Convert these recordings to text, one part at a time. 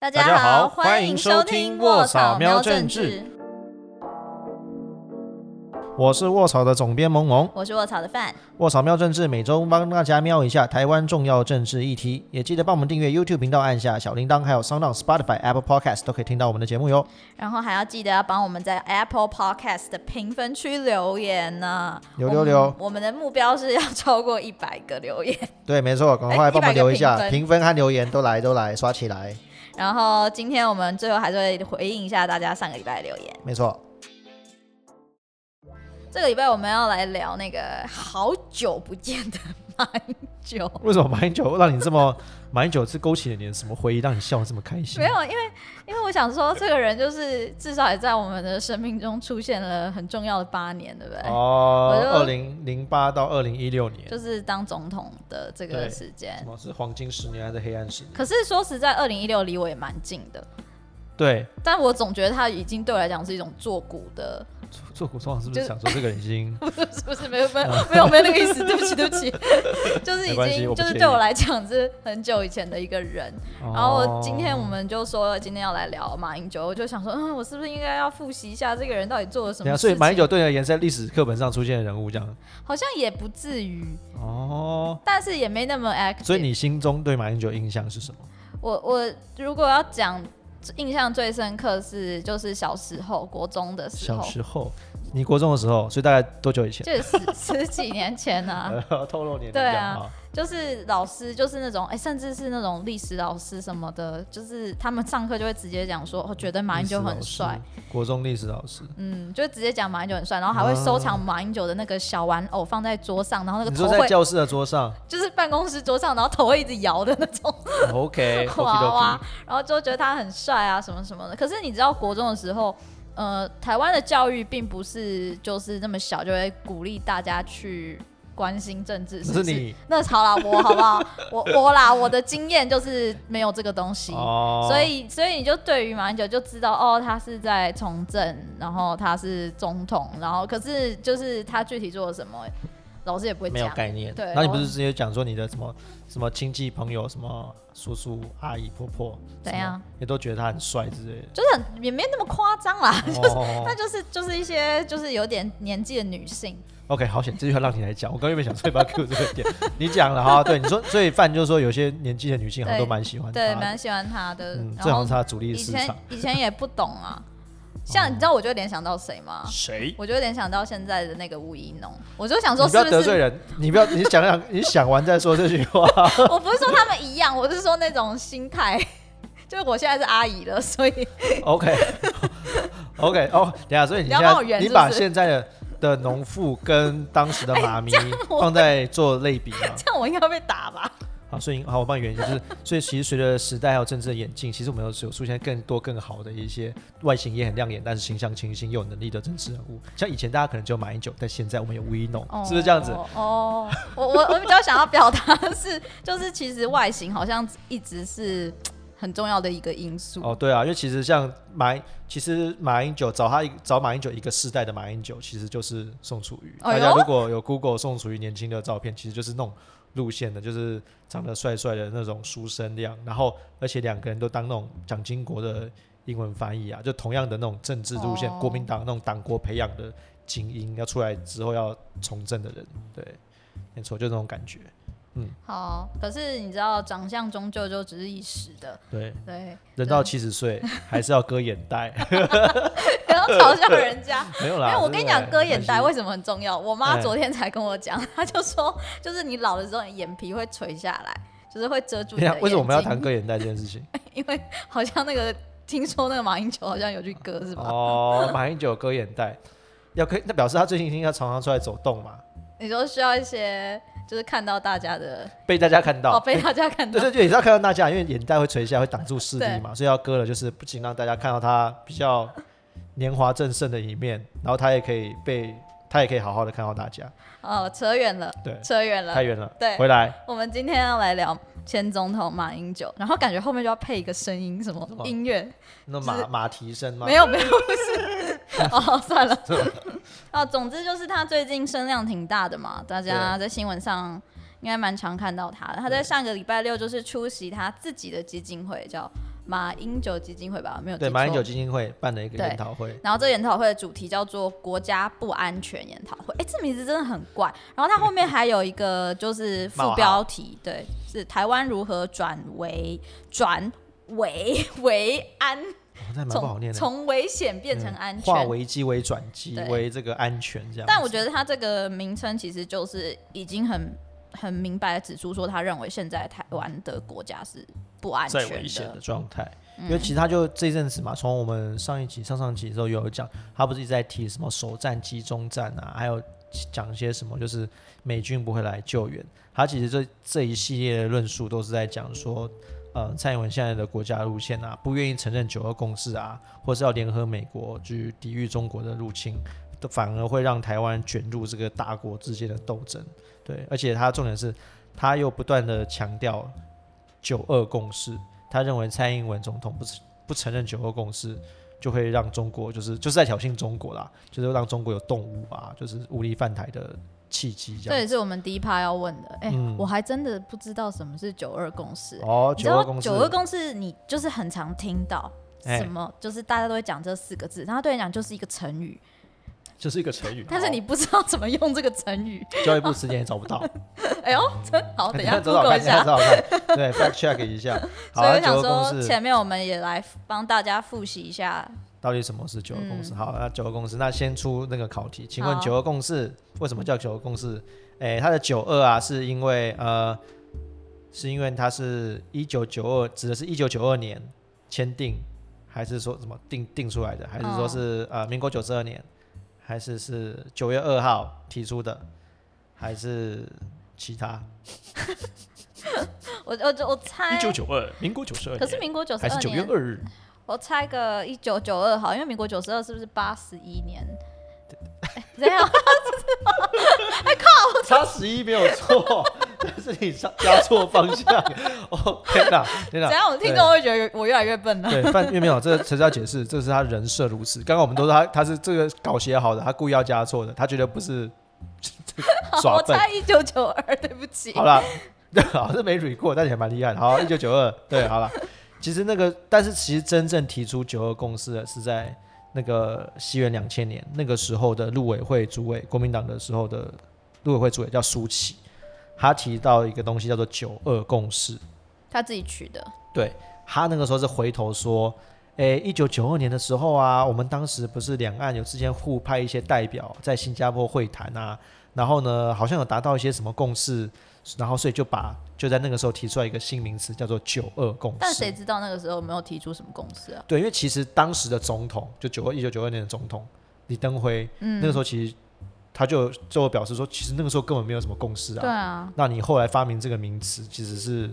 大家好欢迎收听卧草喵政治。我是卧草的总编萌萌，我是卧草的范。卧草喵政治每周帮大家瞄一下台湾重要政治议题，也记得帮我们订阅 YouTube 频道，按下小铃铛，还有 Sound、Spotify、Apple Podcast 都可以听到我们的节目哟。然后还要记得要帮我们在 Apple Podcast 的评分区留言呢，留留留。我们的目标是要超过一百个留言。对，没错，赶快帮我们留一下评分和留言，都来都来刷起来。然后今天我们最后还是会回应一下大家上个礼拜的留言。没错。这个礼拜我们要来聊那个好久不见的马英九。为什么马英九让你这么马英九是勾起了你什么回忆，让你笑这么开心？没有，因为因为我想说，这个人就是至少也在我们的生命中出现了很重要的八年，对不对？哦，二零零八到二零一六年，就是当总统的这个时间。什么是黄金十年还是黑暗十年？可是说实在，二零一六离我也蛮近的。对，但我总觉得他已经对我来讲是一种做古的。做股通常是不是想说这个人已经？不是不是没有没有没有没有那个意思，对不起对不起，就是已经就是对我来讲是很久以前的一个人。然后今天我们就说今天要来聊马英九，我就想说，嗯，我是不是应该要复习一下这个人到底做了什么？所以马英九对你而言，在历史课本上出现的人物，这样好像也不至于哦，但是也没那么 active。所以你心中对马英九印象是什么？我我如果要讲。印象最深刻是就是小时候国中的时候，小时候，你国中的时候，所以大概多久以前？就十十几年前呢。透露年对啊。就是老师，就是那种哎，甚至是那种历史老师什么的，就是他们上课就会直接讲说，我觉得马英九很帅。国中历史老师，嗯，就直接讲马英九很帅，然后还会收藏马英九的那个小玩偶放在桌上，然后那个头会在教室的桌上，就是办公室桌上，然后头会一直摇的那种。OK，娃娃，然后就觉得他很帅啊，什么什么的。可是你知道国中的时候，呃，台湾的教育并不是就是那么小就会鼓励大家去。关心政治是你那好了，我好不好？我我啦，我的经验就是没有这个东西，所以所以你就对于马英九就知道哦，他是在从政，然后他是总统，然后可是就是他具体做了什么，老师也不会没有概念。对，那你不是直接讲说你的什么什么亲戚朋友，什么叔叔阿姨婆婆怎样，也都觉得他很帅之类的，就是也没那么夸张啦，就是 那就是就是一些就是有点年纪的女性。OK，好险，这句话让你来讲。我刚原本想说要不要 Q 这个点，你讲了哈。对，你说，所以范就是说，有些年纪的女性好像都蛮喜欢，对，蛮喜欢他的。嗯，这好像是他主力市场。以前以前也不懂啊，像你知道，我就联想到谁吗？谁？我就联想到现在的那个吴一农。我就想说，不要得罪人，你不要，你想想，你想完再说这句话。我不是说他们一样，我是说那种心态。就是我现在是阿姨了，所以 OK，OK，哦，等下，所以你现在你把现在的。的农妇跟当时的妈咪放在做类比啊，这样我应该会被打吧？好，所以好，我帮你圆一下，就是所以其实随着时代还有政治的演进，其实我们有有出现更多更好的一些外形也很亮眼，但是形象清新又有能力的政治人物。像以前大家可能只有马英九，但现在我们有吴一农，是不是这样子？哦，我我我比较想要表达的是，就是其实外形好像一直是。很重要的一个因素哦，对啊，因为其实像马，其实马英九找他找马英九一个世代的马英九，其实就是宋楚瑜。大家如果有 Google 宋楚瑜年轻的照片，其实就是那种路线的，就是长得帅帅的那种书生样，然后而且两个人都当那种蒋经国的英文翻译啊，就同样的那种政治路线，国民党那种党国培养的精英，要出来之后要从政的人，对，没错，就那种感觉。嗯，好。可是你知道，长相终究就只是一时的。对对，人到七十岁 还是要割眼袋，不要嘲笑人家。没有啦，因为我跟你讲，割眼袋为什么很重要？我妈昨天才跟我讲，她就说，就是你老的时候，眼皮会垂下来，就是会遮住。为什么我们要谈割眼袋这件事情？因为好像那个听说那个马英九好像有去割，是吧？哦，马英九割眼袋，要可以，那表示他最近应该常常出来走动嘛？你说需要一些。就是看到大家的被大家看到，哦，被大家看到，对对对，也是要看到大家，因为眼袋会垂下，会挡住视力嘛，所以要割了，就是不仅让大家看到他比较年华正盛的一面，然后他也可以被，他也可以好好的看到大家。哦，扯远了，对，扯远了，太远了，对，回来。我们今天要来聊前总统马英九，然后感觉后面就要配一个声音，什么音乐？那马马蹄声吗？没有没有，不是。哦，算了。哦，总之就是他最近声量挺大的嘛，大家在新闻上应该蛮常看到他的。他在上个礼拜六就是出席他自己的基金会，叫马英九基金会吧，没有对，马英九基金会办的一个研讨会，然后这个研讨会的主题叫做“国家不安全研讨会”，哎，这名字真的很怪。然后他后面还有一个就是 副标题，对，是台湾如何转为转为为安，哦那蛮不好念的。从从危险变成嗯安化。危机为转机，为这个安全这样。但我觉得他这个名称其实就是已经很很明白的指出说，他认为现在台湾的国家是不安在全危险的的。状态，嗯因为其实他就这一阵子嘛，从我们上一集、上上集的时候有讲，他不是一直在提什么首战、集中战啊，还有讲一些什么，就是美军不会来救援。他其实这这一系列的论述都是在讲说，呃，蔡英文现在的国家路线啊，不愿意承认九二共识啊，或是要联合美国去抵御中国的入侵，都反而会让台湾卷入这个大国之间的斗争。对，而且他重点是，他又不断的强调九二共识，他认为蔡英文总统不不承认九二共识，就会让中国就是就是在挑衅中国啦，就是让中国有动武啊，就是武力犯台的契机这样。这也是我们第一趴要问的。哎、嗯我还真的不知道什么是九二共识。哦，九二共识，九二共识，你就是很常听到哎什么，就是大家都会讲这四个字，然后对你讲就是一个成语，就是一个成语，但是你不知道怎么用这个成语。教育部时间也找不到，哎呦，真好，等一下找找 Google 看，一下。找找看，对，fact check 一下。好，所以我想说，前面我们也来帮大家复习一下。到底什么是九二共识？嗯好，那九二共识，那先出那个考题，请问九二共识为什么叫九二共识？诶、它的九二啊，是因为呃，是因为它是一九九二，指的是一九九二年签订，还是说什么定定出来的？还是说是、呃民国九十二年？还是是九月二号提出的？还是其他？我我我猜一，九九二，民国九十二可是民国九十还是九月，二日？我猜个一九九二好，因为民国九十二是不是八十一年？哎怎样？差十一没有错，但是你加加错方向。哦，天哪，天哪！怎样？我听众会觉得我越来越笨了。对，范岳没有，这个陈是要解释，这是他人设如此。刚刚我们都说他他是这个稿写好的，他故意要加错的，他绝对不是耍笨。我猜一九九二，对不起。好了，对，好是没捋过，但你还蛮厉害的。好，一九九二，对，好了。其实那个，但是其实真正提出九二共识的是在那个西元两千年那个时候的陆委会主委，国民党的时候的陆委会主委叫苏启，他提到一个东西叫做九二共识。他自己取的，对他那个时候是回头说，诶，一九九二年的时候啊，我们当时不是两岸有之间互派一些代表在新加坡会谈啊，然后呢，好像有达到一些什么共识，然后所以就把就在那个时候提出来一个新名词叫做九二共识。但谁知道那个时候没有提出什么共识啊？对，因为其实当时的总统就九二一九九二年的总统李登辉，嗯那个时候其实他就就表示说，其实那个时候根本没有什么共识啊。对啊，那你后来发明这个名词其实是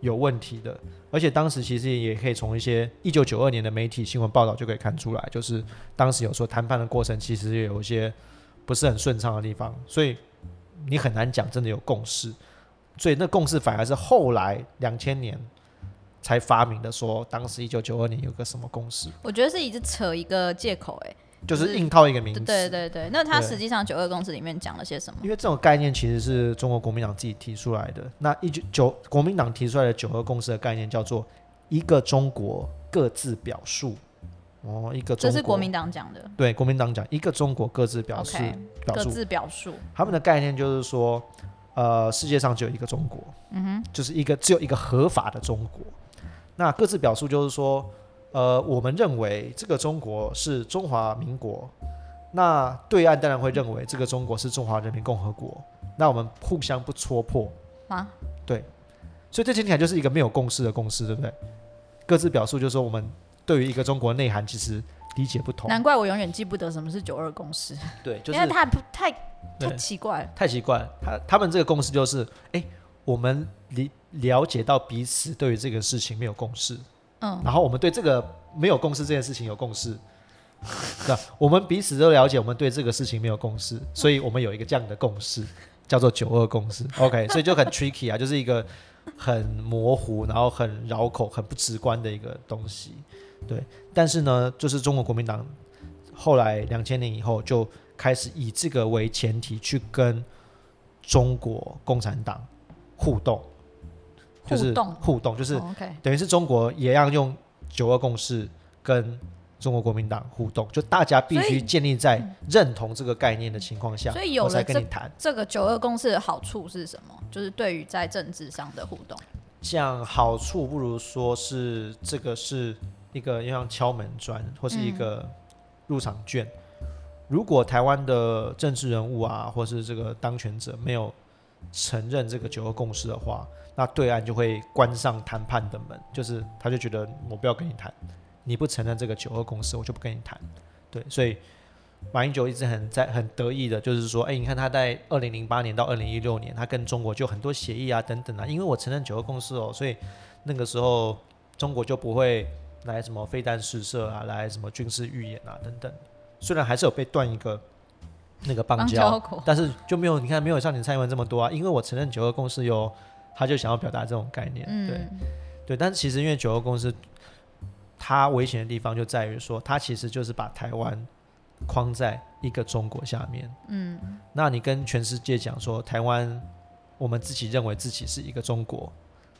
有问题的，而且当时其实也可以从一些一九九二年的媒体新闻报道就可以看出来，就是当时有说谈判的过程其实也有一些不是很顺畅的地方，所以你很难讲真的有共识，所以那共识反而是后来两千年才发明的说，当时一九九二年有个什么共识，我觉得是一直扯一个借口、哎，就是硬套一个名字。对对对，那他实际上九二共识里面讲了些什么？因为这种概念其实是中国国民党自己提出来的。那一九九国民党提出来的九二共识的概念叫做一个中国各自表述。哦，一个中国这是国民党讲的。对国民党讲一个中国各自表述 OK，表述，各自表述。他们的概念就是说，呃，世界上只有一个中国，嗯哼，就是一个只有一个合法的中国。那各自表述就是说，呃，我们认为这个中国是中华民国，那对岸当然会认为这个中国是中华人民共和国，那我们互相不戳破啊，所以这听起来就是一个没有共识的共识，对不对？各自表述就是说，我们对于一个中国内涵其实理解不同，难怪我永远记不得什么是九二共识，对，就是因为太不太太奇怪了。太奇怪了。他他们这个共识就是，哎、我们理了解到彼此对于这个事情没有共识，嗯，然后我们对这个没有共识这件事情有共识。那我们彼此都了解，我们对这个事情没有共识，所以我们有一个这样的共识，叫做九二共识。OK，所以就很 tricky 啊，就是一个很模糊，然后很绕口、很不直观的一个东西。对，但是呢，就是中国国民党后来两千年以后就开始以这个为前提去跟中国共产党互动，就是互动互动，就是等于是中国也要用九二共识跟中国国民党互动，就大家必须建立在认同这个概念的情况下，所以有了这跟你谈。这个九二共识的好处是什么？就是对于在政治上的互动。像好处不如说是这个是一个像敲门砖或是一个入场券。如果台湾的政治人物啊，或是这个当权者没有承认这个九二共识的话，那对岸就会关上谈判的门，就是他就觉得我不要跟你谈，你不承认这个九二共识，我就不跟你谈。对，所以马英九一直很在很得意的，就是说，哎、你看他在二零零八年到二零一六年，他跟中国就很多协议啊等等啊，因为我承认九二共识哦，所以那个时候中国就不会来什么飞弹试射啊，来什么军事预演啊等等。虽然还是有被断一个那个邦邦交，交但是就没有你看没有像你蔡英文这么多啊，因为我承认九二共识有，他就想要表达这种概念，对。嗯，对，但是其实因为九二共识，它危险的地方就在于说，它其实就是把台湾框在一个中国下面。嗯，那你跟全世界讲说，台湾我们自己认为自己是一个中国，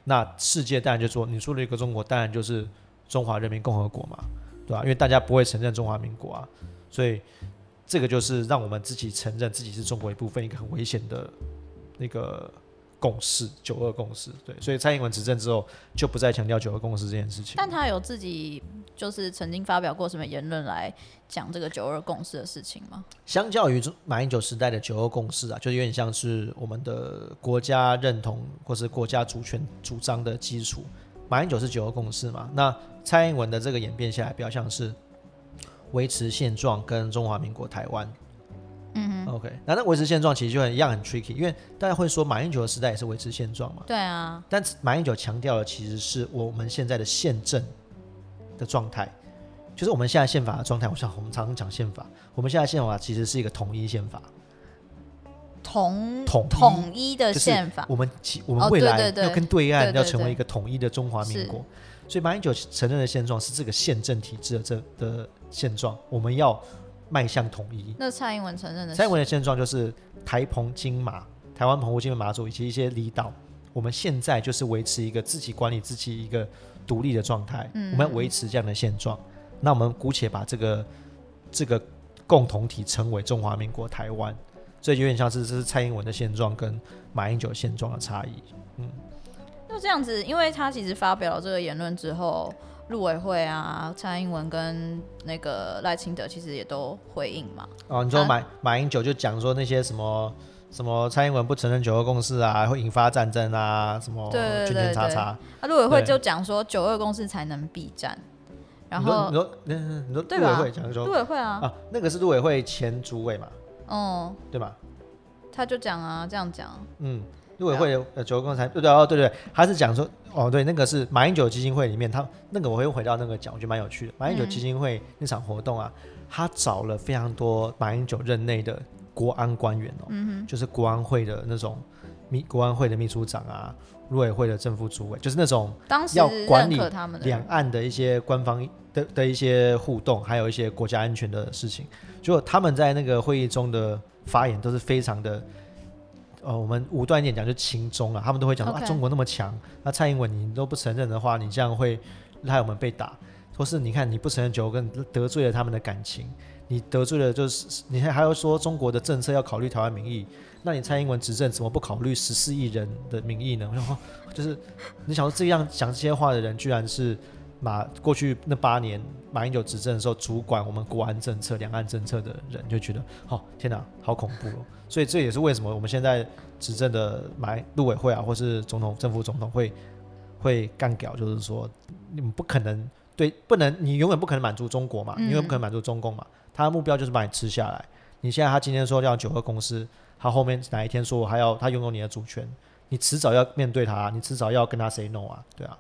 那世界当然就说，你说了一个中国，当然就是中华人民共和国嘛，对吧、因为大家不会承认中华民国啊，所以这个就是让我们自己承认自己是中国一部分，一个很危险的那个共识，九二共识。对，所以蔡英文执政之后就不再强调九二共识这件事情。但他有自己就是曾经发表过什么言论来讲这个九二共识的事情吗？相较于中马英九时代的九二共识啊，就有点像是我们的国家认同或是国家主权主张的基础。马英九是九二共识嘛，那蔡英文的这个演变下来，比较像是维持现状跟中华民国台湾。嗯 OK，那那维持现状其实就很一样很 tricky，因为大家会说马英九的时代也是维持现状嘛，对啊，但马英九强调的其实是我们现在的宪政的状态，就是我们现在宪法的状态。我想我们常常讲宪法，我们现在宪法其实是一个统一宪法，统统一统一的就是宪法，我们其我们哦未来要跟对岸要成为一个统一的中华民是。国，所以马英九承认的现状是这个宪政体制的这的现状，我们要迈向统一。那蔡英文承认的是蔡英文的现状就是台澎金马、台湾澎湖、金门、马祖以及一些离岛，我们现在就是维持一个自己管理自己一个独立的状态，嗯我们要维持这样的现状。那我们姑且把这个这个共同体称为中华民国台湾，所以有点像是这是蔡英文的现状跟马英九的现状的差异。就这样子，因为他其实发表了这个言论之后，陆委会啊、蔡英文跟那个赖清德其实也都回应嘛。哦，你说啊马、马英九就讲说那些什么什么蔡英文不承认九二共识啊，会引发战争啊，什么圈圈叉叉。那陆委会就讲说九二共识才能避战，然后你说你说你说对吧陆委会讲说陆委会啊，啊，那个是陆委会前主委嘛，嗯，对吧？他就讲啊，这样讲，嗯，陆委会的呃九个共产对对哦对对，他是讲说哦对，那个是马英九基金会里面，他那个我会回到那个讲，我觉得蛮有趣的。马英九嗯。基金会那场活动啊，他找了非常多马英九任内的国安官员哦，嗯就是国安会的那种秘国安会的秘书长啊，陆委会的政府主委，就是那种，当时要管理他们两岸的一些官方的的一些互动，还有一些国家安全的事情，就他们在那个会议中的发言都是非常的，呃，我们武断一点讲就轻中啊，他们都会讲说 OK 啊，中国那么强，那蔡英文你都不承认的话，你这样会害我们被打，或是你看你不承认九跟得罪了他们的感情，你得罪了就是你还还要说中国的政策要考虑台湾民意，那你蔡英文执政怎么不考虑十四亿人的民意呢？我想说，就是你想说这样讲这些话的人，居然是马过去那八年马英九执政的时候主管我们国安政策、两岸政策的人，就觉得哦天哪，好恐怖哦！所以这也是为什么我们现在执政的马陆委会啊，或是总统、政府总统会会干掉，就是说你们不可能对不能，你永远不可能满足中国嘛，你永远不可能满足中共嘛，他的目标就是把你吃下来。你现在他今天说要九二公司，他后面哪一天说我还要他拥有你的主权，你迟早要面对他，你迟早要跟他 say no 啊，对啊。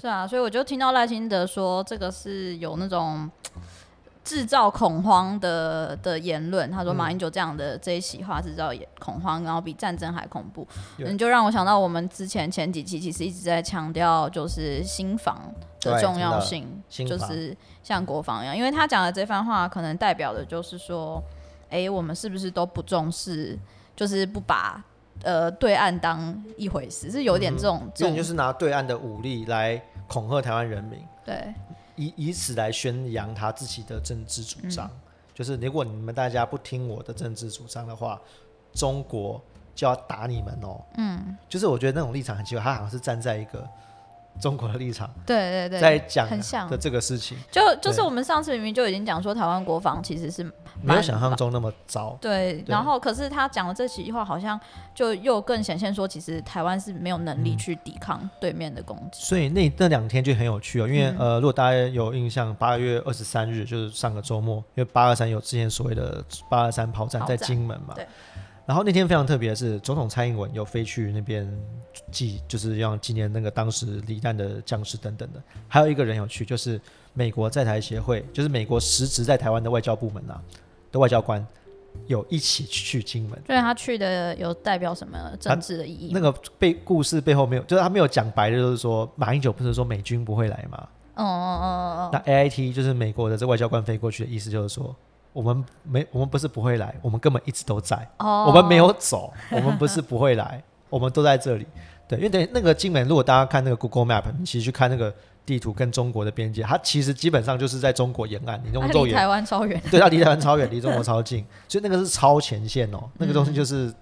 是啊，所以我就听到赖清德说这个是有那种 制造恐慌的的言论。他说嗯马英九这样的这一席话制造恐慌，然后比战争还恐怖。对你就让我想到我们之前前几期其实一直在强调就是新房的重要性，就是像国防一样，因为他讲的这番话可能代表的就是说，哎、我们是不是都不重视，就是不把。呃对岸当一回事，是有点这种这种就是拿对岸的武力来恐吓台湾人民，对以以此来宣扬他自己的政治主张。嗯就是如果你们大家不听我的政治主张的话，中国就要打你们哦。嗯，就是我觉得那种立场很奇怪，他好像是站在一个中国的立场对对对，在讲很像。的这个事情，就就是我们上次明明就已经讲说台湾国防其实是没有想象中那么糟。对，对。然后可是他讲的这几句话，好像就又更显现说，其实台湾是没有能嗯。力去抵抗对面的攻击。所以那那两天就很有趣哦，因为、嗯。呃，如果大家有印象，八月二十三日就是上个周末，因为八二三有之前所谓的八二三炮战。在金门嘛，对。然后那天非常特别的是，总统蔡英文有飞去那边纪，就是要纪念那个当时罹难的将士等等的。还有一个人有去，就是美国在台协会，就是美国实职在台湾的外交部门啊的外交官，有一起去金门。所以他去的有代表什么政治的意义？那个背故事背后没有，就是他没有讲白的，就是说马英九不是说美军不会来吗？哦哦哦哦那嗯，A I T 就是美国的这外交官飞过去的意思，就是说我们没我们不是不会来，我们根本一直都在，哦，我们没有走，我们不是不会来，我们都在这里。对，因为等于那个金门，如果大家看那个 Google Map，你其实去看那个地图跟中国的边界，它其实基本上就是在中国沿岸，你用肉眼台湾超远。对，它离台湾超远，离中国超近，所以那个是超前线哦，那个东西就是、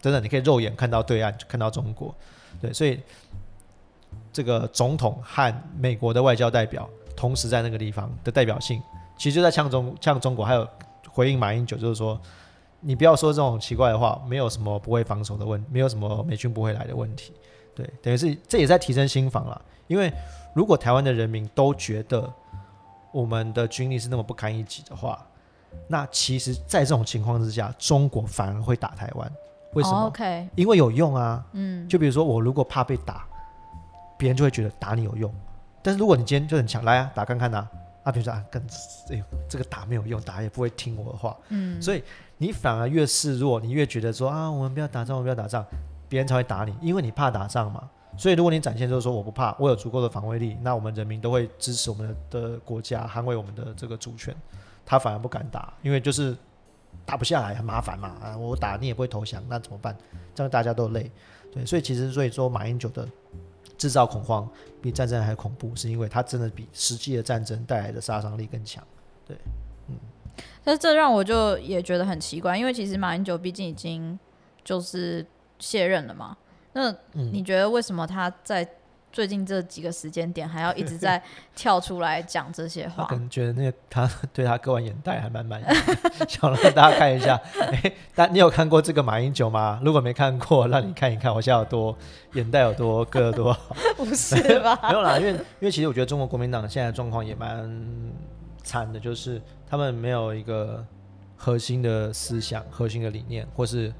真的，你可以肉眼看到对岸，就看到中国。对，所以这个总统和美国的外交代表同时在那个地方的代表性，其实就在呛中呛中国，还有回应马英九，就是说你不要说这种奇怪的话，没有什么不会防守的问，没有什么美军不会来的问题。对，等于是这也在提升心防啦。因为如果台湾的人民都觉得我们的军力是那么不堪一击的话，那其实，在这种情况之下，中国反而会打台湾。为什么？因为有用啊。嗯，就比如说，我如果怕被打，别人就会觉得打你有用。但是如果你今天就很强，来啊，打看看呐、啊，比如说啊，跟哎呦，这个打没有用，打也不会听我的话。嗯，所以你反而越示弱，你越觉得说啊，我们不要打仗，我们不要打仗，别人才会打你，因为你怕打仗嘛。所以如果你展现就是说我不怕，我有足够的防卫力，那我们人民都会支持我们的的国家，捍卫我们的这个主权。他反而不敢打，因为就是打不下来，很麻烦嘛。啊，我打你也不会投降，那怎么办？这样大家都累。对，所以其实所以说马英九的制造恐慌比战争还恐怖，是因为它真的比实际的战争带来的杀伤力更强。对，嗯但是这让我就也觉得很奇怪，因为其实马英九毕竟已经就是卸任了嘛。那嗯你觉得为什么他在最近这几个时间点还要一直在跳出来讲这些话他可？能觉得那个他对他割完眼袋还蛮满意的，想让大家看一下。哎、但你有看过这个马英九吗？如果没看过，让你看一看我现在有多眼袋有多割有多好。不是吧？没有啦，因为因为其实我觉得中国国民党现在的状况也蛮惨的，就是他们没有一个核心的思想、核心的理念，或是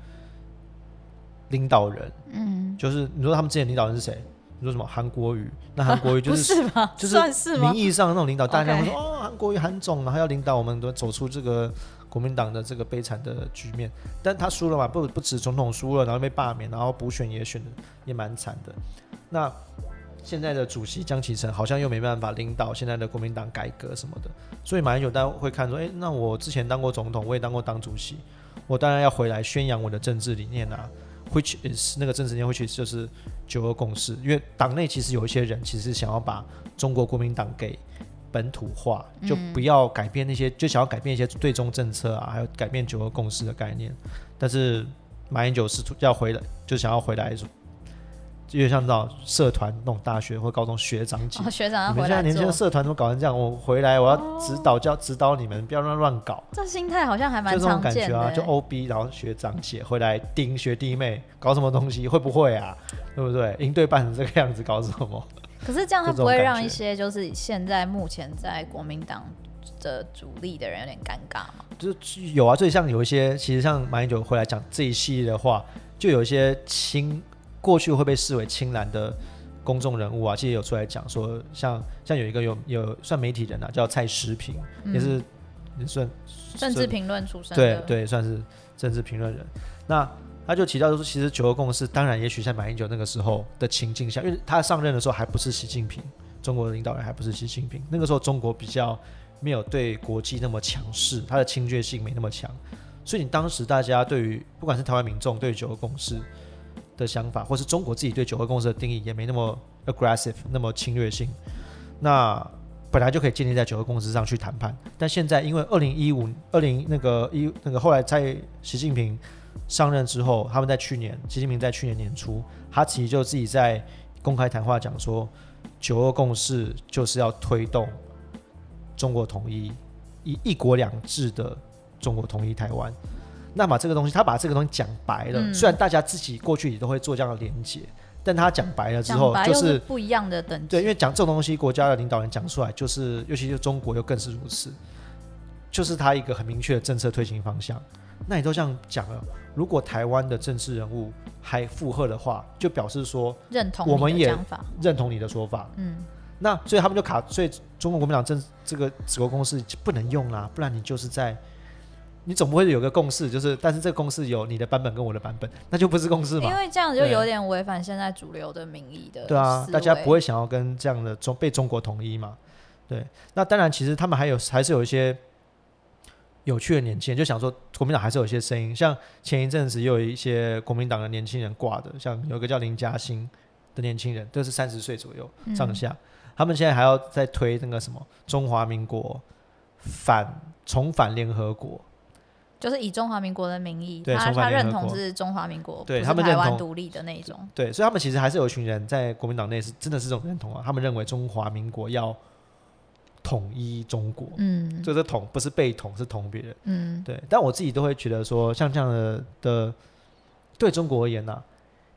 领导人。嗯，就是你说他们之前领导人是谁？你说什么韩国语？那韩国语就不是 是吗？就是名？义上的那种领导，大家会说哦，韩国语韩总，然后要领导我们都走出这个国民党的这个悲惨的局面。但他输了嘛，不不止总统输了，然后被罢免，然后补选也选的也蛮惨的。那现在的主席江启臣好像又没办法领导现在的国民党改革什么的，所以马英九大家会看说，哎，那我之前当过总统，我也当过党主席，我当然要回来宣扬我的政治理念啊。Which is 那个政治理念，which is 就是九二共识，因为党内其实有一些人其实想要把中国国民党给本土化，就不要改变那些，就想要改变一些对中政策啊，还有改变九二共识的概念。但是马英九试图要回来，就想要回来，有点像那种社团那种大学或高中学长姐。哦，学长要你们回来现在年轻的，社团怎么搞成这样？我回来我要指导教指导你们，不要乱乱搞。这心态好像还蛮就这种常感觉啊，就欸。OB，然后学长姐回来盯学弟妹，搞什么东西？会不会啊？对不对？营队办成这个样子，搞什么？可是这样他不会让一些就是现在目前在国民党的主力的人有点尴尬吗？就是有啊，所以像有一些，其实像马英九回来讲这一系列的话，就有一些亲过去会被视为亲蓝的公众人物啊，其实有出来讲说，像像有一个有有算媒体人啊，叫蔡时平，也是也算政治评论出身，对对，算是政治评论人。那他就提到说，其实九二共识，当然也许在马英九那个时候的情境下，因为他上任的时候还不是习近平，中国的领导人还不是习近平，那个时候中国比较没有对国际那么强势，他的侵略性没那么强，所以你当时大家对于不管是台湾民众对于九二共识的想法，或是中国自己对九二共识的定义也没那么 aggressive，那么侵略性。那本来就可以建立在九二共识上去谈判，但现在因为二零一五、二零那个一那个后来在习近平上任之后，他们在去年，习近平在去年年初，他其实就自己在公开谈话讲说，九二共识就是要推动中国统一，一一国两制的中国统一台湾。那把这个东西，他把这个东西讲白了，嗯虽然大家自己过去也都会做这样的连接，但他讲白了之后，讲白又就是不一样的等级。对，因为讲这种东西，国家的领导人讲出来，就是尤其是中国又更是如此，就是他一个很明确的政策推行方向。那你都这样讲了，如果台湾的政治人物还附和的话，就表示说认同我们也讲法，认同你的说法。嗯，那所以他们就卡，所以中国国民党政这个子国公式就不能用啦，不然你就是在。你总不会有个共识，就是，但是这个共识有你的版本跟我的版本，那就不是共识嘛？因为这样就有点违反现在主流的民意的对啊，大家不会想要跟这样的中被中国统一嘛？对，那当然，其实他们还有还是有一些有趣的年轻人，就想说国民党还是有一些声音，像前一阵子也有一些国民党的年轻人挂的，像有一个叫林嘉欣的年轻人，都是三十岁左右嗯上下，他们现在还要再推那个什么中华民国反重返联合国，就是以中华民国的名义，他他认同是中华民国，对不是台他们台湾独立的那一种。对，所以他们其实还是有一群人在国民党内是真的是这种认同啊，他们认为中华民国要统一中国，嗯就是统不是被统，是统别人。嗯，对，但我自己都会觉得说，像这样的的，对中国而言呐、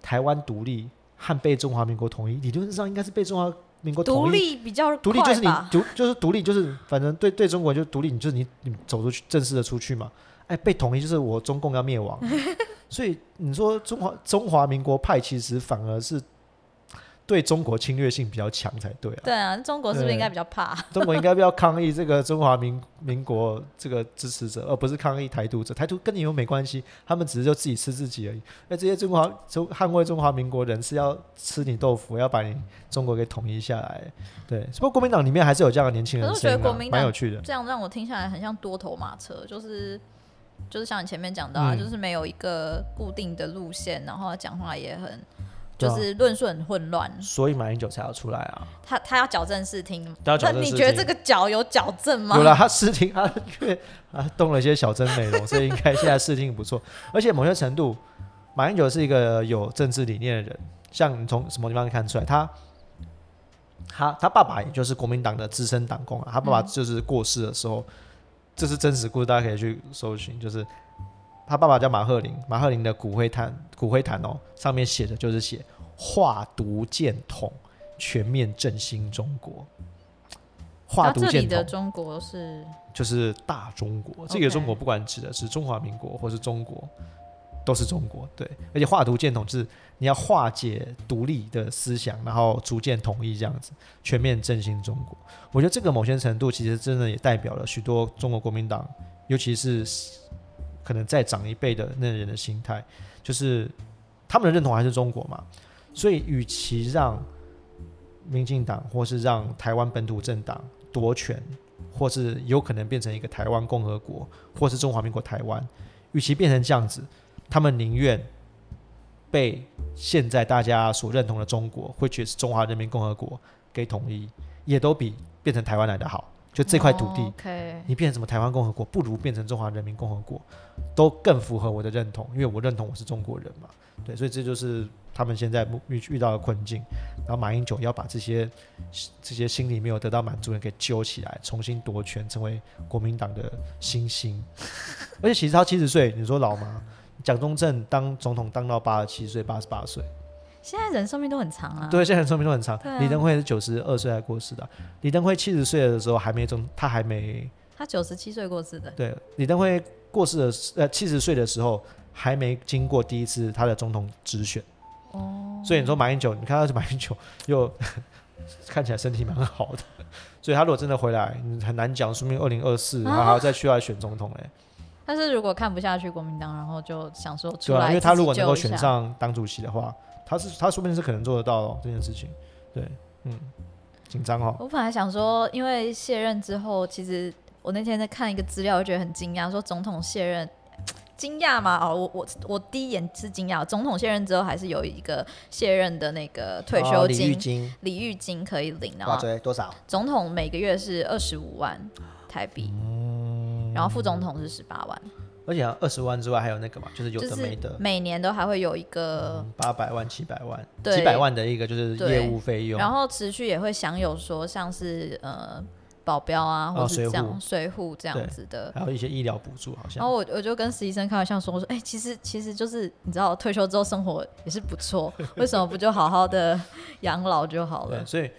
台湾独立和被中华民国统一，理论上应该是被中华民国独统一。立比较独立就是你独就是独立就是反正对对中国就独立，你就是你你走出去正式的出去嘛。哎，被统一就是我中共要灭亡，所以你说中华中华民国派其实反而是对中国侵略性比较强才对啊。对啊，中国是不是应该比较怕？中国应该比较抗议这个中华民民国这个支持者，而不是抗议台独者。台独跟你又没关系，他们只是就自己吃自己而已。那这些中华中捍卫中华民国人是要吃你豆腐，要把你中国给统一下来。对，不过国民党里面还是有这样的年轻人我觉得国民党蛮有趣的。这样让我听下来很像多头马车，就是就是像你前面讲到啊，嗯就是没有一个固定的路线，然后讲话也很对啊就是论述很混乱。所以马英九才要出来啊！他他要矫正视听，他要矫那正视听你觉得这个矫有矫正吗？有了，他视听，他因为他动了一些小针美容，所以应该现在视听不错。而且某些程度，马英九是一个有政治理念的人。像你从什么地方看出来，他他他爸爸也就是国民党的资深党工啊。他爸爸就是过世的时候，这是真实故事，大家可以去搜寻。就是他爸爸叫马赫林，马赫林的骨灰坛骨灰坛哦，上面写的就是写化毒建统，全面振兴中国。这里毒建统的中国是就是大中国。这个中国不管指的是中华民国或是中国，都是中国。对，而且化毒建统就是你要化解独立的思想，然后逐渐统一这样子，全面振兴中国。我觉得这个某些程度其实真的也代表了许多中国国民党，尤其是可能再长一辈的那人的心态，就是他们的认同还是中国嘛。所以，与其让民进党或是让台湾本土政党夺权，或是有可能变成一个台湾共和国，或是中华民国台湾，与其变成这样子，他们宁愿被现在大家所认同的中国，或者是中华人民共和国给统一，也都比变成台湾来的好。就这块土地，你变成什么台湾共和国，不如变成中华人民共和国，都更符合我的认同，因为我认同我是中国人嘛。对，所以这就是他们现在遇遇到的困境。然后马英九要把这些这些心里没有得到满足的人给揪起来，重新夺权，成为国民党的新星。而且其实他七十岁，你说老吗？蒋中正当总统当到八十七岁、八十八岁，现在人寿命都很长啊。对，现在人寿命都很长。啊。李登辉是九十二岁才过世的，李登辉七十岁的时候还没中，他还没他九十七岁过世的，对，李登辉过世的呃七十岁的时候，还没经过第一次他的总统直选，哦，所以你说马英九，你看他是马英九又 看起来身体蛮好的，所以他如果真的回来，你很难讲，说明二零二四啊。他还要再去来选总统嘞，但是如果看不下去国民党，然后就想说出对啊，来，因为他如果能够选，上党主席的话，他是他说不定是可能做得到哦这件事情，对，嗯，紧张哦，我本来想说，因为卸任之后，其实我那天在看一个资料，我觉得很惊讶，说总统卸任惊讶吗？哦，我我我第一眼是惊讶，总统卸任之后还是有一个卸任的那个退哦礼休金、遇金，礼遇金可以领，然挂后追多少？总统每个月是二十五万台币，然后副总统是十八万，而且二十万之外还有那个嘛，就是有就是的没的，每年都还会有一个，八百万、七百万、对几百万的一个就是业务费用。然后持续也会享有说像是呃保镖啊，或者是这样税户这样子的。还有一些医疗补助，好像然后我我就跟实习生开玩笑说，我说，哎、其实其实就是你知道，退休之后生活也是不错，为什么不就好好的养老就好了对，？所以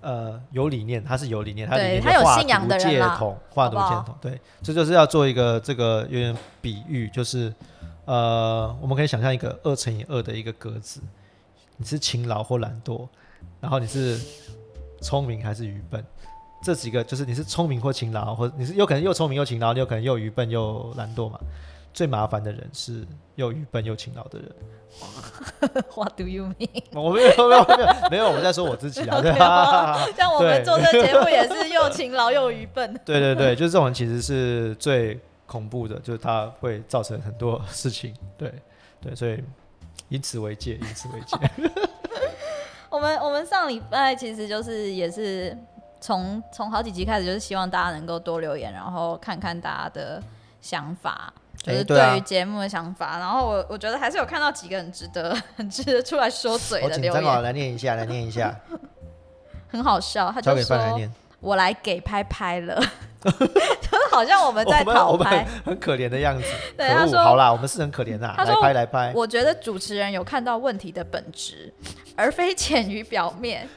呃有理念，他是有理念，他念他有信仰图的人画图好不好戒统，对，这就是要做一个这个有点比喻，就是呃，我们可以想象一个二乘以二的一个格子，你是勤劳或懒惰，然后你是聪明还是愚笨。这几个就是你是聪明或勤劳，或你是有可能又聪明又勤劳，你有可能又愚笨又懒惰嘛。最麻烦的人是又愚笨又勤劳的人。What do you mean？我没有没有没有没有，我在说我自己啊，对吧？像我们做这个节目也是又勤劳又愚笨。对对对，就是这种人其实是最恐怖的，就是它会造成很多事情。对对，所以以此为戒，以此为戒。我们我们上礼拜其实就是也是从从好几集开始，就是希望大家能够多留言，然后看看大家的想法，就是哎对于节目的想法。然后我我觉得还是有看到几个很值得 很值得出来说嘴的留言，来念一下，来念一下，很好笑。他就说念。：“我来给拍拍了。”就好像我们在讨拍很。可怜的样子。对他说好啦，我们是很可怜呐，来他说拍来拍。我觉得主持人有看到问题的本质，而非浅于表面，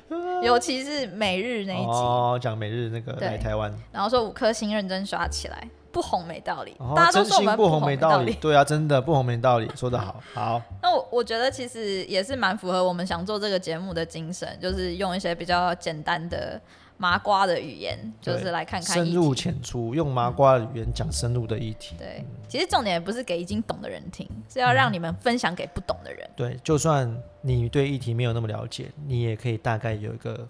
尤其是每日那一集。哦，讲每日那个对来台湾，然后说五颗星认真刷起来，不红没道理。哦大家都说我们红没理。道理。对啊，真的不红没道理，说得好，好。那我我觉得其实也是蛮符合我们想做这个节目的精神，就是用一些比较简单的麻瓜的语言，就是来看看深入。浅出，用麻瓜的语言讲深入的议题。对，其实重点也不是给已经懂的人听，是要让你们分享给不懂的人。对，就算你对议题没有那么了解，你也可以大概有一个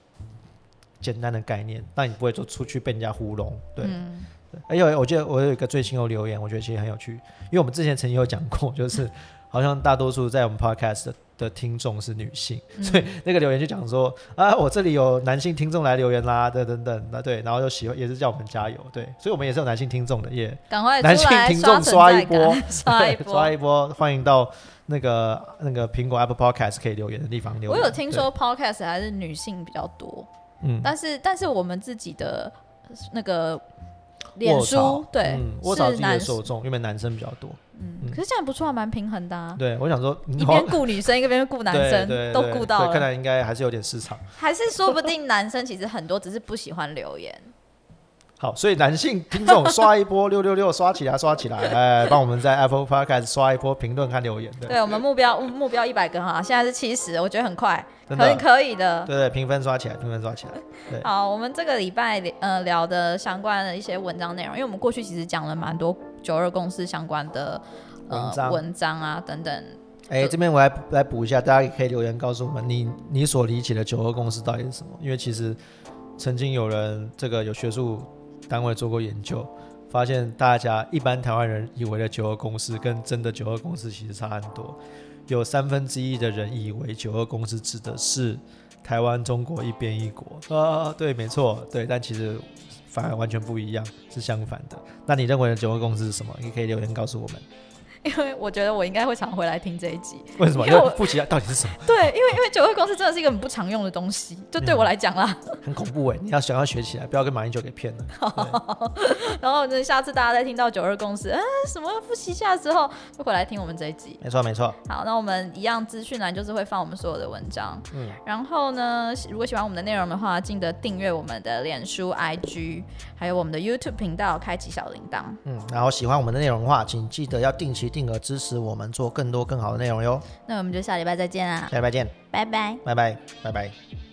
简单的概念，但你不会说出去被人家糊弄。对，嗯，对而且我记得我有一个最新的留言，我觉得其实很有趣，因为我们之前曾经有讲过，就是好像大多数在我们 podcast 的的听众是女性，嗯所以那个留言就讲说啊，我这里有男性听众来留言啦，等等等，那对，然后就喜欢也是叫我们加油，对，所以我们也是有男性听众的也。赶快男性听众刷一波刷一波刷。一波，欢迎到那个那个苹果 Apple Podcast 可以留言的地方留言。我有听说 podcast 还是女性比较多，嗯，但是但是我们自己的那个脸书对嗯，我找自己的是男受众，因为男生比较多。嗯，可是这样不错，还蛮平衡的啊。对，我想说，一边顾女生，一边顾男生，都顾到了。看来应该还是有点市场。还是说不定男生其实很多只是不喜欢留言。好，所以男性听众刷一波六六六，刷起来，刷起来，哎，帮我们在 Apple Podcast 刷一波评论和留言对，对我们目标目目标一百个哈，现在是七十，我觉得很快，真的很可以的。对对，评分刷起来，评分刷起来。对，好，我们这个礼拜呃聊的相关的一些文章内容，因为我们过去其实讲了蛮多九二共识相关的呃文章文章啊等等。哎，这边我来来补一下，大家也可以留言告诉我们，你你所理解的九二共识到底是什么？因为其实曾经有人这个有学术单位做过研究，发现大家一般台湾人以为的九二公司跟真的九二公司其实差很多，有三分之一的人以为九二公司指的是台湾、中国一边一国啊，对，没错，对，但其实反而完全不一样，是相反的。那你认为的九二公司是什么？你可以留言告诉我们。因为我觉得我应该会常回来听这一集，为什么？因为我不起来到底是什么？对，因为因为九二共识真的是一个很不常用的东西，就对我来讲啦。很恐怖哎！你要想要学起来，不要跟马英九给骗了。然后呢，下次大家再听到九二共识，啊，什么复习一下之后，就回来听我们这一集。没错没错，好，那我们一样资讯栏就是会放我们所有的文章。嗯然后呢，如果喜欢我们的内容的话，记得订阅我们的脸书、IG，还有我们的 YouTube 频道，开启小铃铛。嗯，然后喜欢我们的内容的话，请记得要定期定额支持我们做更多更好的内容哟。那我们就下礼拜再见啦，下礼拜见，拜拜。拜拜，拜拜。